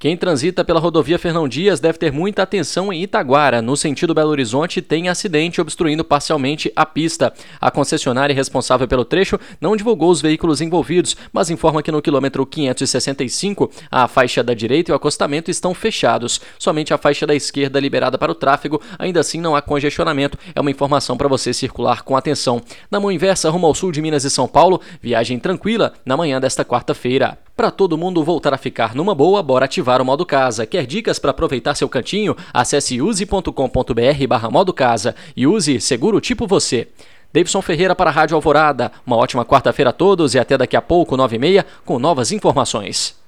Quem transita pela rodovia Fernão Dias deve ter muita atenção em Itaguara. No sentido Belo Horizonte, tem acidente obstruindo parcialmente a pista. A concessionária responsável pelo trecho não divulgou os veículos envolvidos, mas informa que no quilômetro 565, a faixa da direita e o acostamento estão fechados. Somente a faixa da esquerda liberada para o tráfego, ainda assim não há congestionamento. É uma informação para você circular com atenção. Na mão inversa, rumo ao sul de Minas e São Paulo, viagem tranquila na manhã desta quarta-feira. Para todo mundo voltar a ficar numa boa, bora ativar o modo casa. Quer dicas para aproveitar seu cantinho? Acesse use.com.br barra modo casa e use seguro tipo você. Davidson Ferreira para a Rádio Alvorada. Uma ótima quarta-feira a todos e até daqui a pouco, nove e meia, com novas informações.